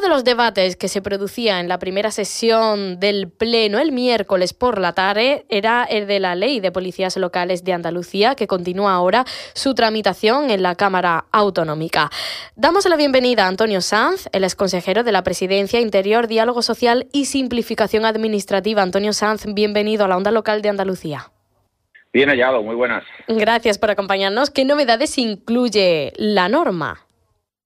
uno de los debates que se producía en la primera sesión del Pleno el miércoles por la tarde era el de la Ley de Policías Locales de Andalucía, que continúa ahora su tramitación en la Cámara Autonómica. Damos la bienvenida a Antonio Sanz, el exconsejero de la Presidencia Interior, Diálogo Social y Simplificación Administrativa. Antonio Sanz, bienvenido a la Onda Local de Andalucía. Bien hallado, muy buenas. Gracias por acompañarnos. ¿Qué novedades incluye la norma?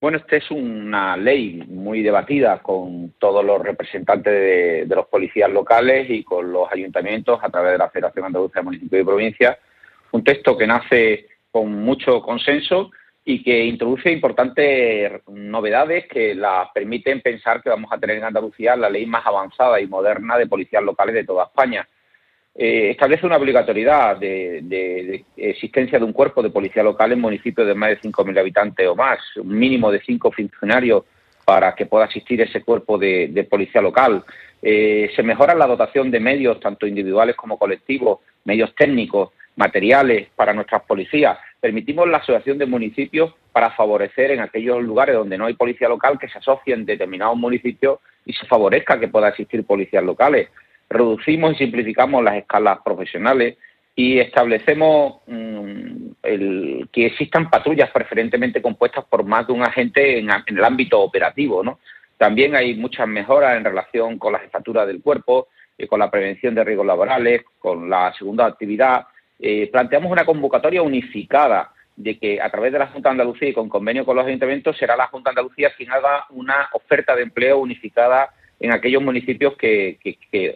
Bueno, esta es una ley muy debatida con todos los representantes de, los policías locales y con los ayuntamientos a través de la Federación Andaluza de Municipios y Provincias. Un texto que nace con mucho consenso y que introduce importantes novedades que las permiten pensar que vamos a tener en Andalucía la ley más avanzada y moderna de policías locales de toda España. Eh, establece una obligatoriedad de, existencia de un cuerpo de policía local en municipios de más de 5.000 habitantes o más, un mínimo de cinco funcionarios para que pueda asistir ese cuerpo de, policía local. Eh, se mejora la dotación de medios, tanto individuales como colectivos, medios técnicos, materiales para nuestras policías. Permitimos la asociación de municipios para favorecer en aquellos lugares donde no hay policía local que se asocien determinados municipios y se favorezca que pueda existir policías locales reducimos y simplificamos las escalas profesionales y establecemos mm, el, que existan patrullas preferentemente compuestas por más de un agente en, el ámbito operativo. También hay muchas mejoras en relación con la jefatura del cuerpo, eh, con la prevención de riesgos laborales, con la segunda actividad. Eh, planteamos una convocatoria unificada de que a través de la Junta de Andalucía y con convenio con los ayuntamientos será la Junta Andalucía quien haga una oferta de empleo unificada en aquellos municipios que,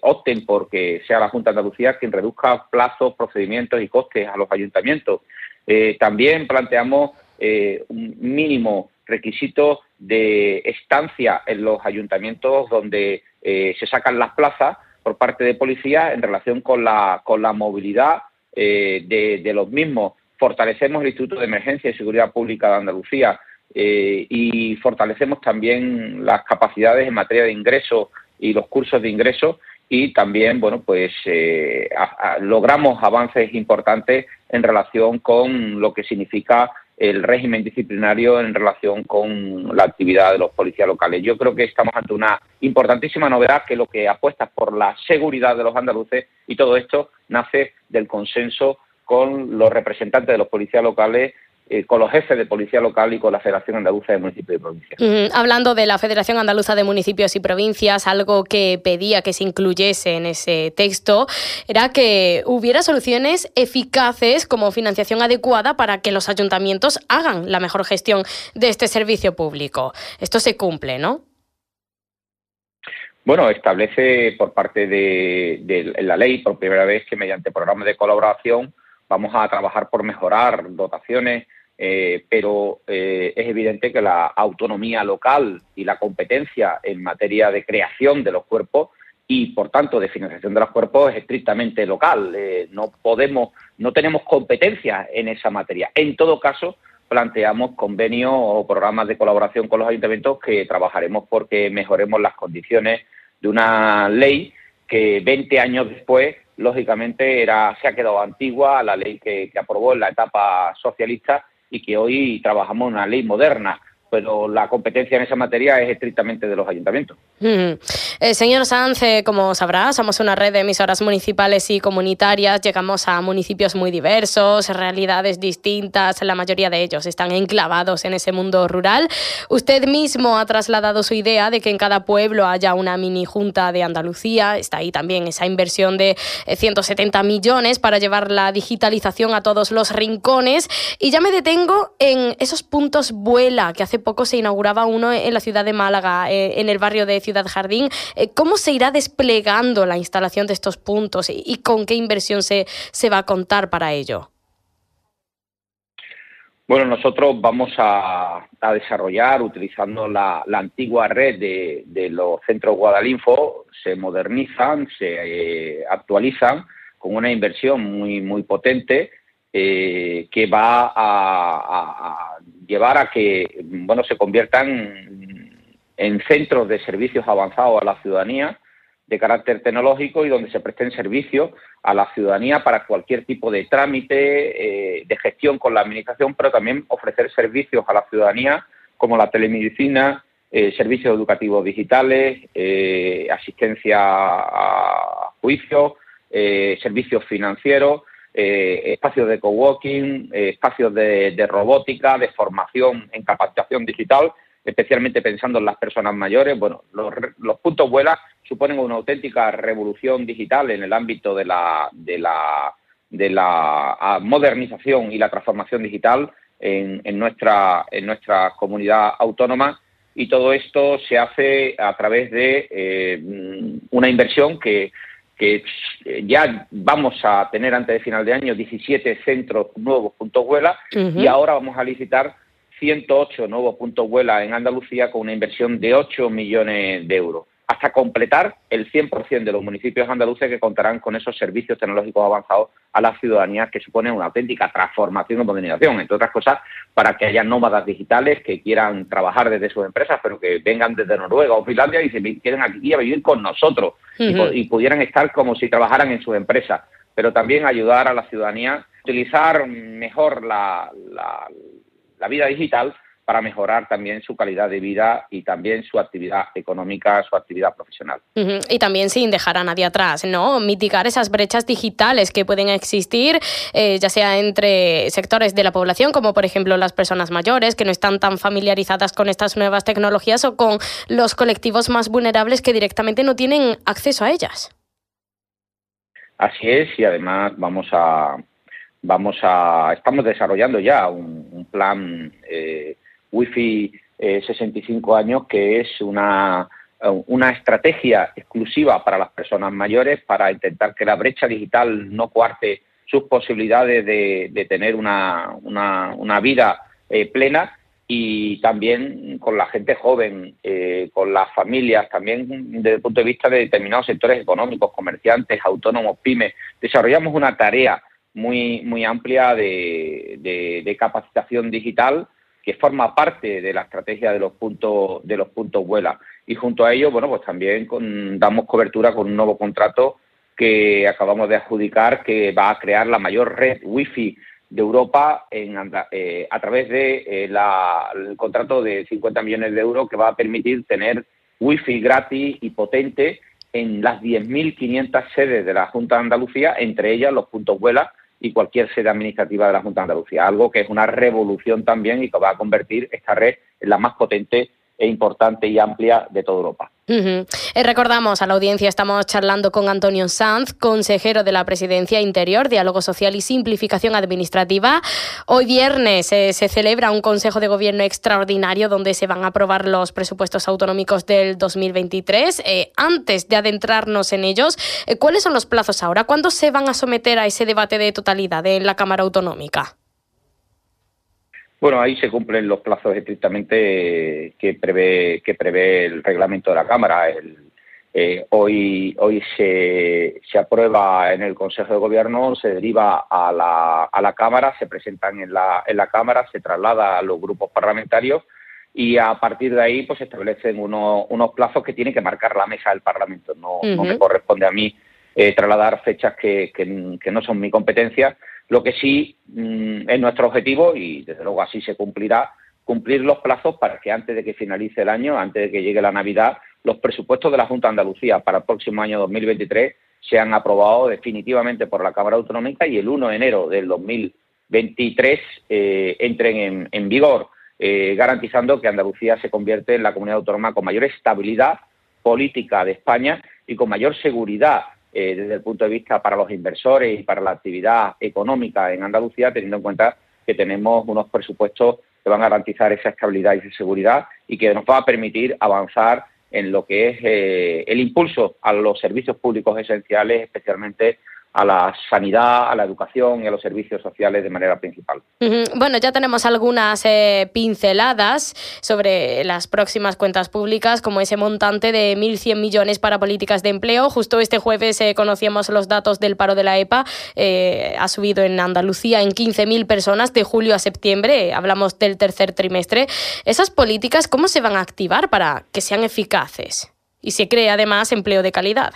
opten por que sea la Junta de Andalucía quien reduzca plazos, procedimientos y costes a los ayuntamientos. Eh, también planteamos eh, un mínimo requisito de estancia en los ayuntamientos donde eh, se sacan las plazas por parte de policía en relación con la, con la movilidad de los mismos. Fortalecemos el Instituto de Emergencia y Seguridad Pública de Andalucía eh, y fortalecemos también las capacidades en materia de ingreso y los cursos de ingreso y también, bueno, pues eh, logramos avances importantes en relación con lo que significa el régimen disciplinario en relación con la actividad de los policías locales. Yo creo que estamos ante una importantísima novedad que lo que apuesta por la seguridad de los andaluces y todo esto nace del consenso con los representantes de los policías locales eh, con los jefes de policía local y con la Federación Andaluza de Municipios y Provincias. hablando de la Federación Andaluza de Municipios y Provincias, algo que pedía que se incluyese en ese texto era que hubiera soluciones eficaces como financiación adecuada para que los ayuntamientos hagan la mejor gestión de este servicio público. Esto se cumple, ¿no? Bueno, establece por parte de la ley, por primera vez, que mediante programas de colaboración vamos a trabajar por mejorar dotaciones eh, pero eh, es evidente que la autonomía local y la competencia en materia de creación de los cuerpos y, por tanto, de financiación de los cuerpos es estrictamente local. Eh, no podemos, no tenemos competencia en esa materia. En todo caso, planteamos convenios o programas de colaboración con los ayuntamientos que trabajaremos porque mejoremos las condiciones de una ley que 20 años después, lógicamente, era, se ha quedado antigua la ley que aprobó en la etapa socialista y que hoy trabajamos una ley moderna pero la competencia en esa materia es estrictamente de los ayuntamientos. Eh, señor Sanz, como sabrá, somos una red de emisoras municipales y comunitarias, llegamos a municipios muy diversos, realidades distintas, la mayoría de ellos están enclavados en ese mundo rural. Usted mismo ha trasladado su idea de que en cada pueblo haya una mini junta de Andalucía, está ahí también esa inversión de 170 eh, millones para llevar la digitalización a todos los rincones. Y ya me detengo en esos puntos vuela que hace poco se inauguraba uno en la ciudad de Málaga, eh, en el barrio de Ciudad Jardín. Eh, ¿Cómo se irá desplegando la instalación de estos puntos y, con qué inversión se, se va a contar para ello? Bueno, nosotros vamos a, desarrollar utilizando la, antigua red de, los centros Guadalinfo, se modernizan, se eh, actualizan con una inversión muy, muy potente que va a, llevar a que bueno se conviertan en centros de servicios avanzados a la ciudadanía de carácter tecnológico y donde se presten servicios a la ciudadanía para cualquier tipo de trámite, eh, de gestión con la administración, pero también ofrecer servicios a la ciudadanía como la telemedicina, eh, servicios educativos digitales, eh, asistencia a juicio, eh, servicios financieros, espacios de coworking, espacios de, robótica, de formación en capacitación digital, especialmente pensando en las personas mayores. Bueno, los, puntos vuelas suponen una auténtica revolución digital en el ámbito de la, ah, modernización y la transformación digital en, en, nuestra, en nuestra comunidad autónoma y todo esto se hace a través de eh, una inversión que, ya vamos a tener antes de final de año 17 centros nuevos puntos vuela y ahora vamos a licitar 108 nuevos puntos vuela en Andalucía con una inversión de 8 millones de euros hasta completar el 100% de los municipios andaluces que contarán con esos servicios tecnológicos avanzados a la ciudadanía que suponen una auténtica transformación y modernización, entre otras cosas, para que haya nómadas digitales que quieran trabajar desde sus empresas, pero que vengan desde Noruega o Finlandia y se queden aquí a vivir con nosotros y, pudieran estar como si trabajaran en sus empresas, pero también ayudar a la ciudadanía a utilizar mejor la vida digital para mejorar también su calidad de vida y también su actividad económica, su actividad profesional. Y también sin dejar a nadie atrás, ¿no? Mitigar esas brechas digitales que pueden existir, eh, ya sea entre sectores de la población, como por ejemplo las personas mayores, que no están tan familiarizadas con estas nuevas tecnologías, o con los colectivos más vulnerables que directamente no tienen acceso a ellas. Así es, y además vamos a vamos a estamos desarrollando ya un, plan eh, Wi-Fi 65 eh, años, que es una, una estrategia exclusiva para las personas mayores para intentar que la brecha digital no cuarte sus posibilidades de, tener una, una, vida eh, plena y también con la gente joven, eh, con las familias, también desde el punto de vista de determinados sectores económicos, comerciantes, autónomos, pymes. Desarrollamos una tarea muy, muy amplia de, de capacitación digital que forma parte de la estrategia de los puntos de los puntos vuela. Y junto a ello bueno pues también damos cobertura con un nuevo contrato que acabamos de adjudicar que va a crear la mayor red wifi de Europa en, eh, a través de eh, el contrato de 50 millones de euros que va a permitir tener wifi gratis y potente en las 10.500 sedes de la Junta de Andalucía, entre ellas los puntos vuela y cualquier sede administrativa de la Junta de Andalucía, algo que es una revolución también y que va a convertir esta red en la más potente e importante y amplia de toda Europa. Eh, recordamos a la audiencia, estamos charlando con Antonio Sanz, consejero de la Presidencia Interior, Diálogo Social y Simplificación Administrativa. Hoy viernes eh, se celebra un Consejo de Gobierno extraordinario donde se van a aprobar los presupuestos autonómicos del 2023. Eh, antes de adentrarnos en ellos, ¿cuáles son los plazos ahora? ¿Cuándo se van a someter a ese debate de totalidad en la Cámara Autonómica? Bueno, ahí se cumplen los plazos estrictamente que prevé, que prevé el reglamento de la Cámara. Eh, hoy hoy se, se, aprueba en el Consejo de Gobierno, se deriva a la, a la Cámara, se presentan en la, en la Cámara, se traslada a los grupos parlamentarios y a partir de ahí pues se establecen unos, unos plazos que tiene que marcar la mesa del Parlamento. No, no me corresponde a mí eh, trasladar fechas que, que, que no son mi competencia lo que sí mm, es nuestro objetivo, y desde luego así se cumplirá, cumplir los plazos para que antes de que finalice el año, antes de que llegue la Navidad, los presupuestos de la Junta de Andalucía para el próximo año 2023 sean aprobados definitivamente por la Cámara Autonómica y el 1 de enero del 2023 eh, entren en, vigor, eh, garantizando que Andalucía se convierte en la comunidad autónoma con mayor estabilidad política de España y con mayor seguridad eh, desde el punto de vista para los inversores y para la actividad económica en Andalucía, teniendo en cuenta que tenemos unos presupuestos que van a garantizar esa estabilidad y esa seguridad y que nos va a permitir avanzar en lo que es eh, el impulso a los servicios públicos esenciales, especialmente a la sanidad, a la educación y a los servicios sociales de manera principal. Bueno, ya tenemos algunas eh, pinceladas sobre las próximas cuentas públicas, como ese montante de 1.100 millones para políticas de empleo. Justo este jueves eh, conocíamos los datos del paro de la EPA. Eh, ha subido en Andalucía en 15.000 personas de julio a septiembre. Hablamos del tercer trimestre. ¿Esas políticas cómo se van a activar para que sean eficaces? Y se cree además empleo de calidad.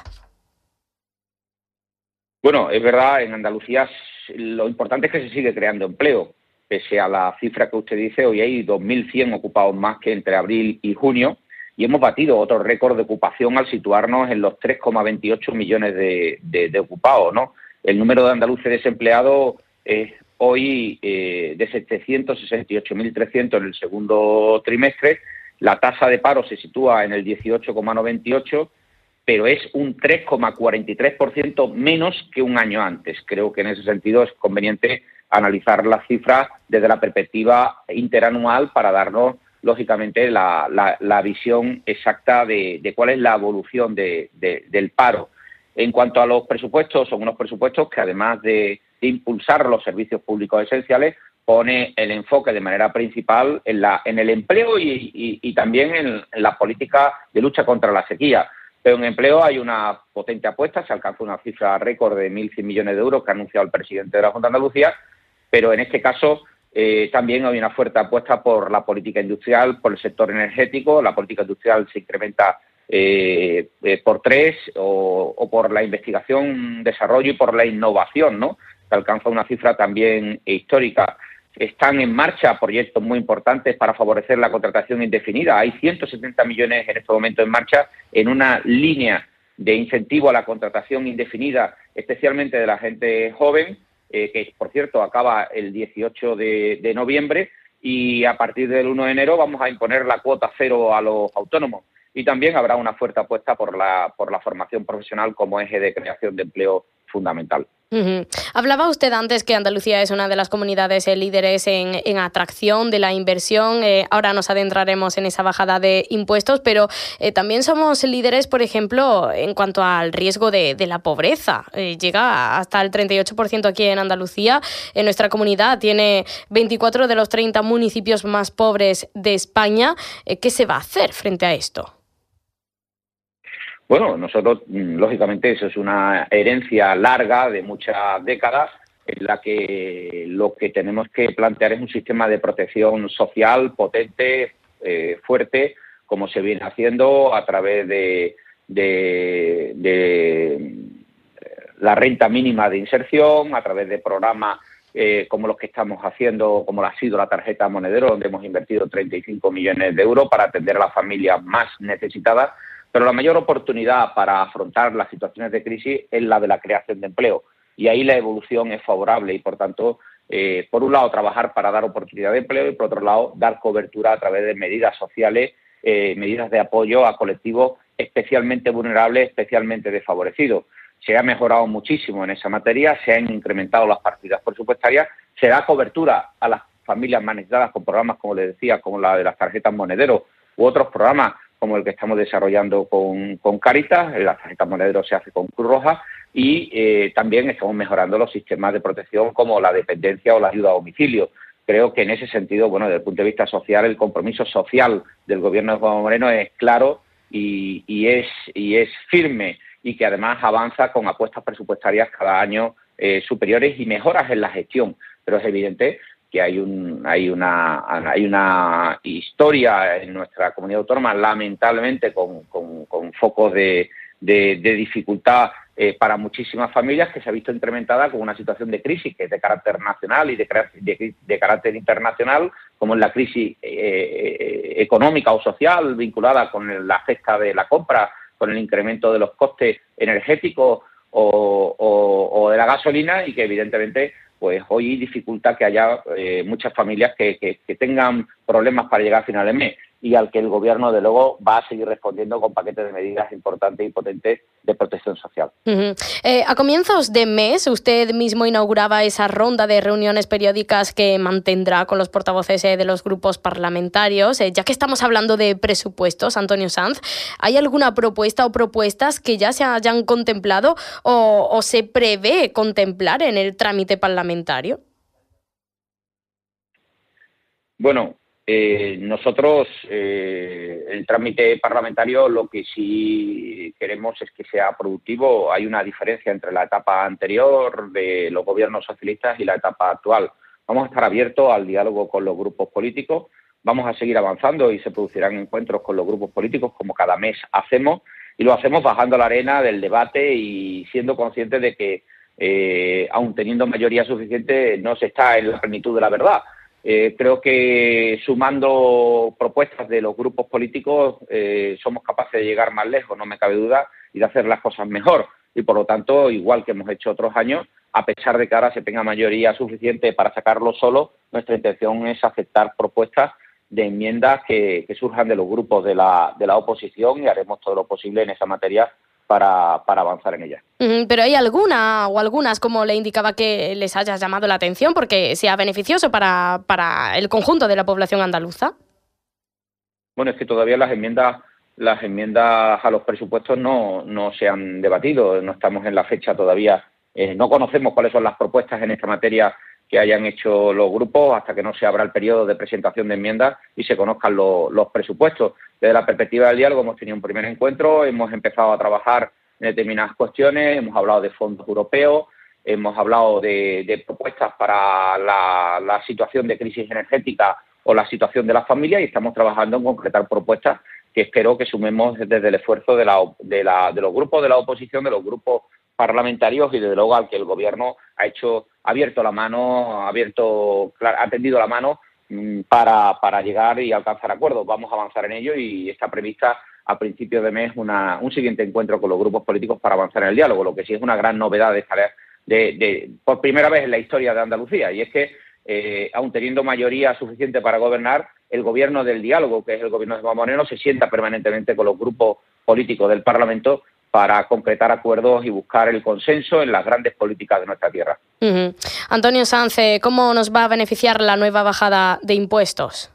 Bueno, es verdad, en Andalucía lo importante es que se sigue creando empleo. Pese a la cifra que usted dice, hoy hay 2.100 ocupados más que entre abril y junio. y hemos batido otro récord de ocupación al situarnos en los 3,28 millones de, ocupados. ¿no? El número de andaluces desempleados es hoy eh, de 768.300 en el segundo trimestre. La tasa de paro se sitúa en el 18,98 pero es un 3,43% menos que un año antes. Creo que en ese sentido es conveniente analizar las cifras desde la perspectiva interanual para darnos, lógicamente, la, visión exacta de, cuál es la evolución del paro. En cuanto a los presupuestos, son unos presupuestos que además de, impulsar los servicios públicos esenciales, pone el enfoque de manera principal en, la, en el empleo y, también en, en la política de lucha contra la sequía. Pero en empleo hay una potente apuesta, se alcanza una cifra récord de 1.100 millones de euros que ha anunciado el presidente de la Junta de Andalucía, pero en este caso eh, también hay una fuerte apuesta por la política industrial, por el sector energético, la política industrial se incrementa eh, eh, por tres o, o, por la investigación, desarrollo y por la innovación, ¿no? Se alcanza una cifra también histórica. Están en marcha proyectos muy importantes para favorecer la contratación indefinida. Hay 170 millones en este momento en marcha en una línea de incentivo a la contratación indefinida, especialmente de la gente joven, eh, que por cierto acaba el 18 de, de noviembre y a partir del 1 de enero vamos a imponer la cuota cero a los autónomos y también habrá una fuerte apuesta por la, por la formación profesional como eje de creación de empleo fundamental. Hablaba usted antes que Andalucía es una de las comunidades eh, líderes en, atracción de la inversión. Eh, ahora nos adentraremos en esa bajada de impuestos, pero eh, también somos líderes, por ejemplo, en cuanto al riesgo de, la pobreza. llega hasta el 38% aquí en Andalucía. En nuestra comunidad tiene 24 de los 30 municipios más pobres de España. ¿Qué se va a hacer frente a esto? Bueno, nosotros, mm, lógicamente, eso es una herencia larga de muchas décadas en la que lo que tenemos que plantear es un sistema de protección social potente, eh, fuerte, como se viene haciendo a través de, la renta mínima de inserción, a través de programas eh, como los que estamos haciendo, como lo ha sido la tarjeta monedero, donde hemos invertido 35 millones de euros para atender a las familias más necesitadas pero la mayor oportunidad para afrontar las situaciones de crisis es la de la creación de empleo. Y ahí la evolución es favorable y, por tanto, eh, por un lado, trabajar para dar oportunidad de empleo y, por otro lado, dar cobertura a través de medidas sociales, eh, medidas de apoyo a colectivos especialmente vulnerables, especialmente desfavorecidos. Se ha mejorado muchísimo en esa materia, se han incrementado las partidas presupuestarias, se da cobertura a las familias más necesitadas con programas, como les decía, como la de las tarjetas monederos u otros programas como el que estamos desarrollando con, Caritas, la tarjeta monedero se hace con Cruz Roja y eh, también estamos mejorando los sistemas de protección como la dependencia o la ayuda a domicilio. Creo que en ese sentido, bueno, desde el punto de vista social, el compromiso social del gobierno de Juan Moreno es claro y, es, y es firme y que además avanza con apuestas presupuestarias cada año eh, superiores y mejoras en la gestión. Pero es evidente que hay, un, hay, una, hay una historia en nuestra comunidad autónoma, lamentablemente, con, con, focos de, de, dificultad eh, para muchísimas familias que se ha visto incrementada con una situación de crisis que es de carácter nacional y de, de, carácter internacional, como es la crisis eh, eh, económica o social vinculada con la cesta de la compra, con el incremento de los costes energéticos o, o de la gasolina y que evidentemente pues hoy dificulta que haya eh, muchas familias que, que, tengan problemas para llegar a final de mes y al que el gobierno, de luego, va a seguir respondiendo con paquetes de medidas importantes y potentes de protección social. Eh, a comienzos de mes, usted mismo inauguraba esa ronda de reuniones periódicas que mantendrá con los portavoces eh, de los grupos parlamentarios. ya que estamos hablando de presupuestos, Antonio Sanz, ¿hay alguna propuesta o propuestas que ya se hayan contemplado o, o se prevé contemplar en el trámite parlamentario? Bueno, eh, nosotros, eh, el trámite parlamentario, lo que sí queremos es que sea productivo. Hay una diferencia entre la etapa anterior de los gobiernos socialistas y la etapa actual. Vamos a estar abiertos al diálogo con los grupos políticos. Vamos a seguir avanzando y se producirán encuentros con los grupos políticos como cada mes hacemos y lo hacemos bajando la arena del debate y siendo conscientes de que, eh, aun teniendo mayoría suficiente, no se está en la plenitud de la verdad Eh, creo que sumando propuestas de los grupos políticos eh, somos capaces de llegar más lejos, no me cabe duda, y de hacer las cosas mejor. Y por lo tanto, igual que hemos hecho otros años, a pesar de que ahora se tenga mayoría suficiente para sacarlo solo, nuestra intención es aceptar propuestas de enmiendas que, surjan de los grupos de la, de la oposición y haremos todo lo posible en esa materia para, avanzar en ella. Pero hay alguna o algunas, como le indicaba, que les haya llamado la atención porque sea beneficioso para, para el conjunto de la población andaluza. Bueno, es que todavía las enmiendas las enmiendas a los presupuestos no, no se han debatido, no estamos en la fecha todavía, eh, no conocemos cuáles son las propuestas en esta materia que hayan hecho los grupos hasta que no se abra el periodo de presentación de enmiendas y se conozcan los presupuestos. Desde la perspectiva del diálogo hemos tenido un primer encuentro, hemos empezado a trabajar en determinadas cuestiones, hemos hablado de fondos europeos, hemos hablado de, propuestas para la, situación de crisis energética o la situación de las familias y estamos trabajando en concretar propuestas que espero que sumemos desde el esfuerzo de, los grupos de la oposición, de los grupos parlamentarios y desde luego al que el gobierno ha hecho abierto la mano, ha abierto, ha tendido la mano mm, para, para llegar y alcanzar acuerdos. Vamos a avanzar en ello y está prevista a principios de mes una, un siguiente encuentro con los grupos políticos para avanzar en el diálogo, lo que sí es una gran novedad de, de, de por primera vez en la historia de Andalucía, y es que, eh, aun teniendo mayoría suficiente para gobernar, el gobierno del diálogo, que es el gobierno de Juan Moreno, se sienta permanentemente con los grupos políticos del Parlamento para concretar acuerdos y buscar el consenso en las grandes políticas de nuestra tierra. Antonio Sánchez, ¿cómo nos va a beneficiar la nueva bajada de impuestos?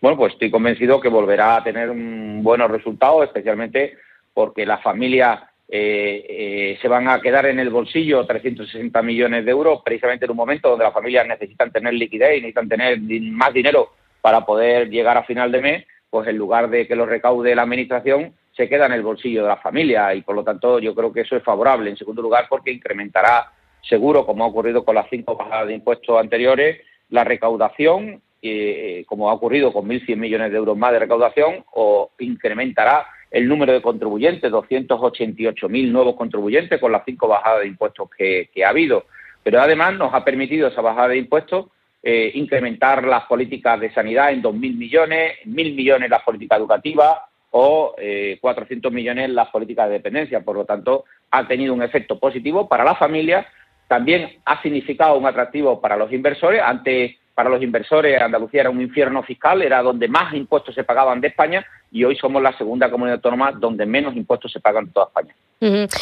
Bueno, pues estoy convencido que volverá a tener buenos resultados, especialmente porque las familias eh, eh, se van a quedar en el bolsillo 360 millones de euros, precisamente en un momento donde las familias necesitan tener liquidez y necesitan tener más dinero para poder llegar a final de mes, pues en lugar de que lo recaude la Administración, se queda en el bolsillo de la familia y por lo tanto yo creo que eso es favorable. En segundo lugar, porque incrementará seguro, como ha ocurrido con las cinco bajadas de impuestos anteriores, la recaudación, eh, como ha ocurrido con 1.100 millones de euros más de recaudación, o incrementará el número de contribuyentes, 288.000 nuevos contribuyentes con las cinco bajadas de impuestos que, ha habido. Pero además nos ha permitido esa bajada de impuestos eh, incrementar las políticas de sanidad en 2.000 millones, 1.000 millones las políticas educativas, o eh, 400 millones las políticas de dependencia. Por lo tanto, ha tenido un efecto positivo para las familias, también ha significado un atractivo para los inversores. Antes, para los inversores, Andalucía era un infierno fiscal, era donde más impuestos se pagaban de España y hoy somos la segunda comunidad autónoma donde menos impuestos se pagan de toda España.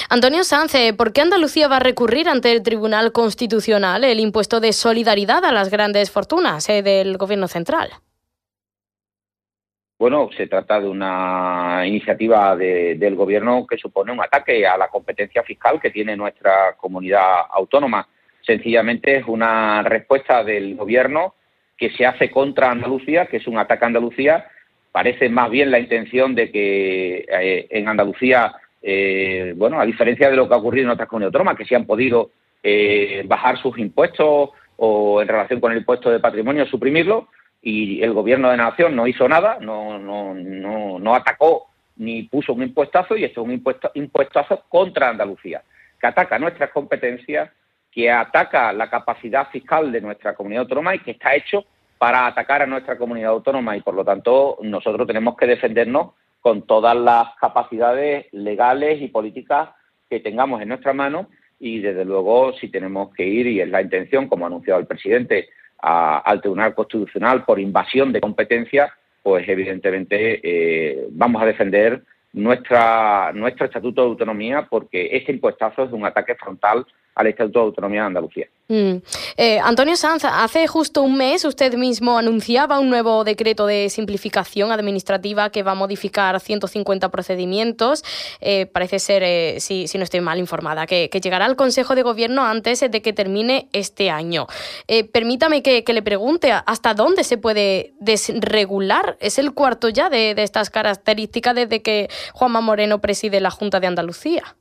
Antonio Sánchez, ¿por qué Andalucía va a recurrir ante el Tribunal Constitucional el impuesto de solidaridad a las grandes fortunas eh, del Gobierno central? Bueno, se trata de una iniciativa del Gobierno que supone un ataque a la competencia fiscal que tiene nuestra comunidad autónoma. Sencillamente es una respuesta del Gobierno que se hace contra Andalucía, que es un ataque a Andalucía. Parece más bien la intención de que eh, en Andalucía, eh, bueno, a diferencia de lo que ha ocurrido en otras comunidades autónomas, que se han podido eh, bajar sus impuestos o en relación con el impuesto de patrimonio suprimirlo, y el gobierno de nación no hizo nada, no, no, no, no atacó ni puso un impuestazo y esto es un impuesto, impuestazo contra Andalucía, que ataca nuestras competencias, que ataca la capacidad fiscal de nuestra comunidad autónoma y que está hecho para atacar a nuestra comunidad autónoma. Y por lo tanto nosotros tenemos que defendernos con todas las capacidades legales y políticas que tengamos en nuestra mano. Y desde luego si tenemos que ir y es la intención como ha anunciado el presidente al Tribunal Constitucional por invasión de competencia, pues evidentemente eh, vamos a defender nuestra, nuestro Estatuto de Autonomía porque este impuestazo es un ataque frontal al Estatuto de Autonomía de Andalucía. Mm. Eh, Antonio Sanz, hace justo un mes usted mismo anunciaba un nuevo decreto de simplificación administrativa que va a modificar 150 procedimientos. Eh, parece ser, eh, si, no estoy mal informada, que, llegará al Consejo de Gobierno antes de que termine este año. permítame que, le pregunte, ¿hasta dónde se puede desregular? ¿Es el cuarto ya de, de estas características desde que Juanma Moreno preside la Junta de Andalucía?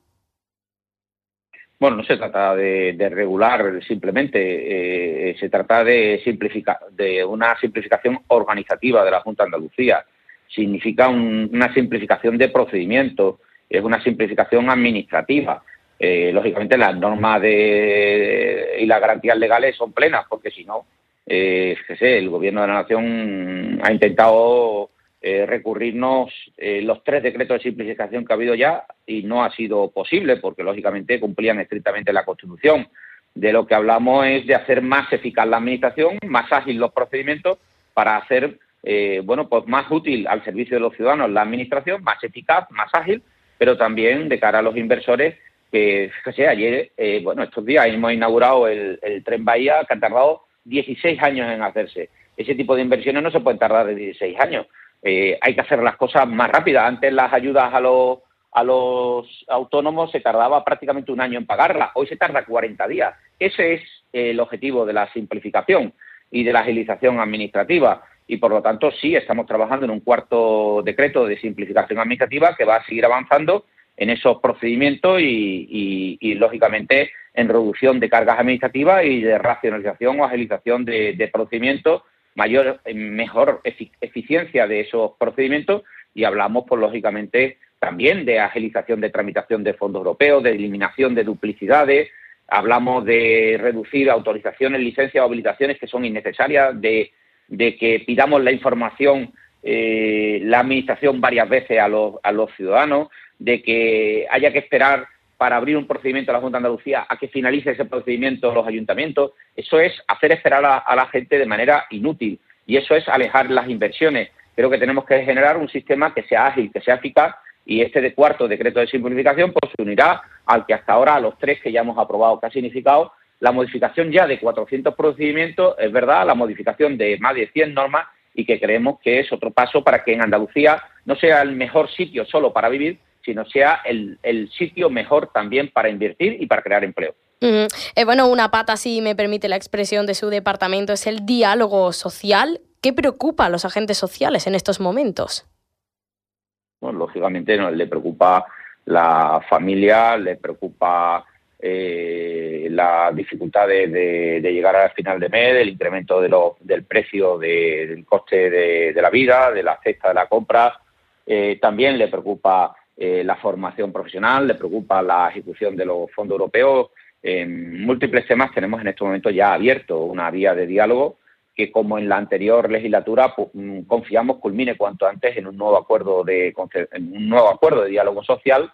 Bueno, no se trata de, regular simplemente, eh, se trata de, simplificar, de una simplificación organizativa de la Junta de Andalucía. Significa una simplificación de procedimientos, es una simplificación administrativa. Eh, lógicamente las normas de, y las garantías legales son plenas, porque si no, eh, el Gobierno de la Nación ha intentado eh, recurrirnos eh, los tres decretos de simplificación que ha habido ya y no ha sido posible porque, lógicamente, cumplían estrictamente la Constitución. De lo que hablamos es de hacer más eficaz la Administración, más ágil los procedimientos para hacer eh, bueno, pues más útil al servicio de los ciudadanos la Administración, más eficaz, más ágil, pero también de cara a los inversores que, fíjese, ayer, bueno, estos días hemos inaugurado el, el Tren Bahía que ha tardado 16 años en hacerse. Ese tipo de inversiones no se pueden tardar de 16 años. Eh, hay que hacer las cosas más rápidas. Antes las ayudas a los, a los autónomos se tardaba prácticamente un año en pagarlas. Hoy se tarda 40 días. Ese es el objetivo de la simplificación y de la agilización administrativa. Y por lo tanto, sí, estamos trabajando en un cuarto decreto de simplificación administrativa que va a seguir avanzando en esos procedimientos y, lógicamente, en reducción de cargas administrativas y de racionalización o agilización de, procedimientos, mayor, mejor eficiencia de esos procedimientos y hablamos, pues, lógicamente, también de agilización de tramitación de fondos europeos, de eliminación de duplicidades, hablamos de reducir autorizaciones, licencias o habilitaciones que son innecesarias, de, que pidamos la información eh, la Administración varias veces a los, a los ciudadanos, de que haya que esperar para abrir un procedimiento a la Junta de Andalucía a que finalice ese procedimiento los ayuntamientos, eso es hacer esperar a, la gente de manera inútil y eso es alejar las inversiones. Creo que tenemos que generar un sistema que sea ágil, que sea eficaz y este de cuarto decreto de simplificación pues se unirá al que hasta ahora a los tres que ya hemos aprobado que ha significado la modificación ya de 400 procedimientos, es verdad, la modificación de más de 100 normas y que creemos que es otro paso para que en Andalucía no sea el mejor sitio solo para vivir, sino sea el, sitio mejor también para invertir y para crear empleo. Eh, bueno, una pata, si me permite la expresión de su departamento, es el diálogo social. ¿Qué preocupa a los agentes sociales en estos momentos? Bueno, lógicamente no, le preocupa la familia, le preocupa eh, la dificultad de, llegar al final de mes, el incremento de del precio del coste de, la vida, de la cesta de la compra. Eh, también le preocupa eh, la formación profesional, le preocupa la ejecución de los fondos europeos. En múltiples temas tenemos en este momento ya abierto una vía de diálogo que, como en la anterior legislatura, mm, confiamos culmine cuanto antes en un nuevo acuerdo de un nuevo acuerdo de diálogo social,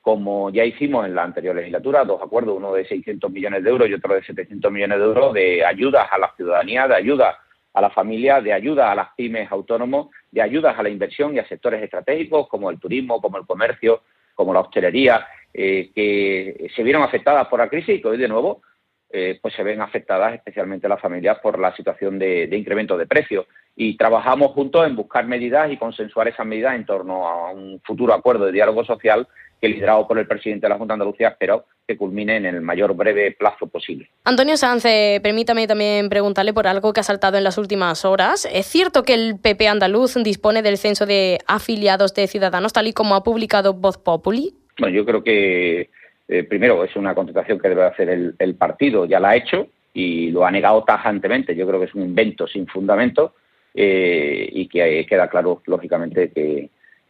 como ya hicimos en la anterior legislatura, dos acuerdos, uno de 600 millones de euros y otro de 700 millones de euros de ayudas a la ciudadanía, de ayuda a la familia, de ayuda a las pymes autónomos, de ayudas a la inversión y a sectores estratégicos como el turismo, como el comercio, como la hostelería, eh, que se vieron afectadas por la crisis y que hoy de nuevo eh, pues se ven afectadas especialmente las familias por la situación de, de, incremento de precios. Y trabajamos juntos en buscar medidas y consensuar esas medidas en torno a un futuro acuerdo de diálogo social que liderado por el presidente de la Junta de Andalucía espero que culmine en el mayor breve plazo posible. Antonio Sanz, eh, permítame también preguntarle por algo que ha saltado en las últimas horas. ¿Es cierto que el PP andaluz dispone del censo de afiliados de Ciudadanos, tal y como ha publicado Voz Populi? Bueno, yo creo que eh, primero es una contestación que debe hacer el, partido, ya la ha hecho y lo ha negado tajantemente. Yo creo que es un invento sin fundamento eh, y que queda claro, lógicamente, que,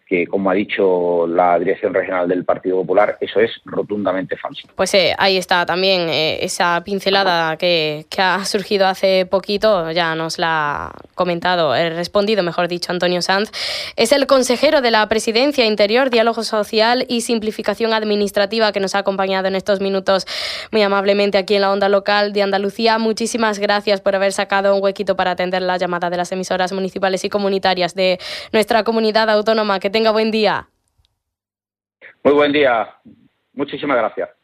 que, como ha dicho la Dirección Regional del Partido Popular, eso es rotundamente falso. Pues eh, ahí está también eh, esa pincelada que, ha surgido hace poquito, ya nos la ha comentado, he respondido, mejor dicho, Antonio Sanz. Es el consejero de la Presidencia Interior, Diálogo Social y Simplificación Administrativa que nos ha acompañado en estos minutos muy amablemente aquí en la onda local de Andalucía. Muchísimas gracias por haber sacado un huequito para atender la llamada de las emisoras municipales y comunitarias de nuestra comunidad autónoma. Que tenga buen día. Muy buen día. Muchísimas gracias.